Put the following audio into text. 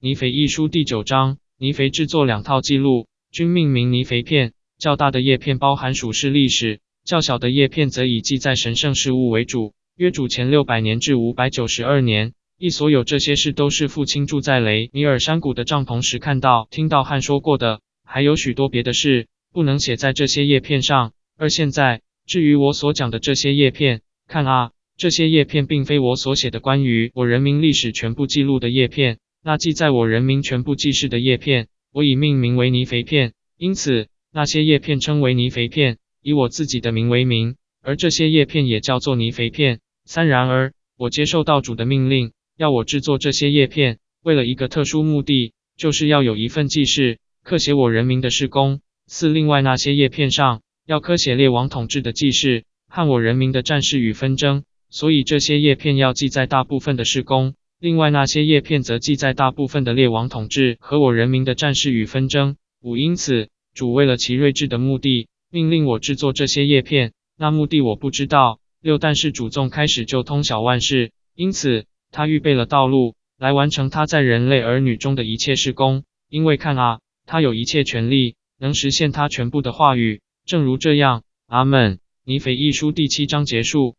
尼肥一书第九章，尼肥制作两套记录，均命名尼肥片。较大的叶片包含属世历史，较小的叶片则以记载神圣事物为主。约主前六百年至五百九十二年，一所有这些事都是父亲住在雷米尔山谷的帐篷时看到、听到和说过的。还有许多别的事，不能写在这些叶片上。而现在，至于我所讲的这些叶片，看啊，这些叶片并非我所写的关于我人民历史全部记录的叶片。那记在我人民全部记事的叶片，我已命名为泥肥片，因此那些叶片称为泥肥片，以我自己的名为名，而这些叶片也叫做泥肥片。三然而，我接受道主的命令，要我制作这些叶片，为了一个特殊目的，就是要有一份记事，刻写我人民的事工。四另外那些叶片上，要刻写列王统治的记事和我人民的战事与纷争，所以这些叶片要记载大部分的事工。另外那些叶片则记载大部分的列王统治和我人民的战事与纷争。五因此，主为了其睿智的目的，命令我制作这些叶片。那目的我不知道。六但是主纵开始就通晓万事，因此他预备了道路来完成他在人类儿女中的一切事工。因为看啊，他有一切权利，能实现他全部的话语。正如这样，阿门。尼腓一书第七章结束。